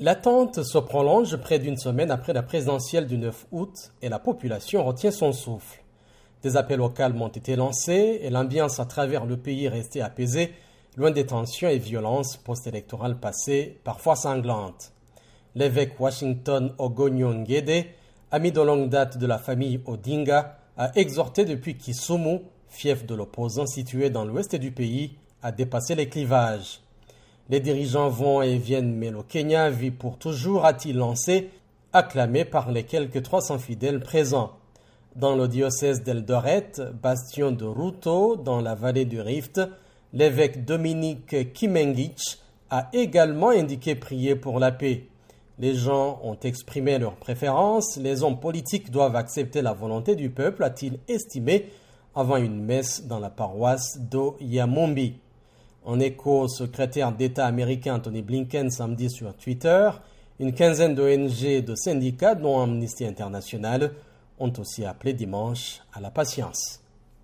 L'attente se prolonge près d'une semaine après la présidentielle du 9 août et la population retient son souffle. Des appels au calme ont été lancés et l'ambiance à travers le pays est restée apaisée, loin des tensions et violences post-électorales passées, parfois sanglantes. L'évêque Washington Ogonyo ami de longue date de la famille Odinga, a exhorté depuis Kisumu, fief de l'opposant situé dans l'ouest du pays, à dépasser les clivages. Les dirigeants vont et viennent, mais le Kenya vit pour toujours, a-t-il lancé, acclamé par les quelques 300 fidèles présents. Dans le diocèse d'Eldoret, bastion de Ruto, dans la vallée du Rift, l'évêque Dominique Kimengich a également indiqué prier pour la paix. Les gens ont exprimé leurs préférences, les hommes politiques doivent accepter la volonté du peuple, a-t-il estimé avant une messe dans la paroisse d'Oyamombi. En écho au secrétaire d'État américain Tony Blinken samedi sur Twitter, une quinzaine d'ONG et de syndicats, dont Amnesty International, ont aussi appelé dimanche à la patience.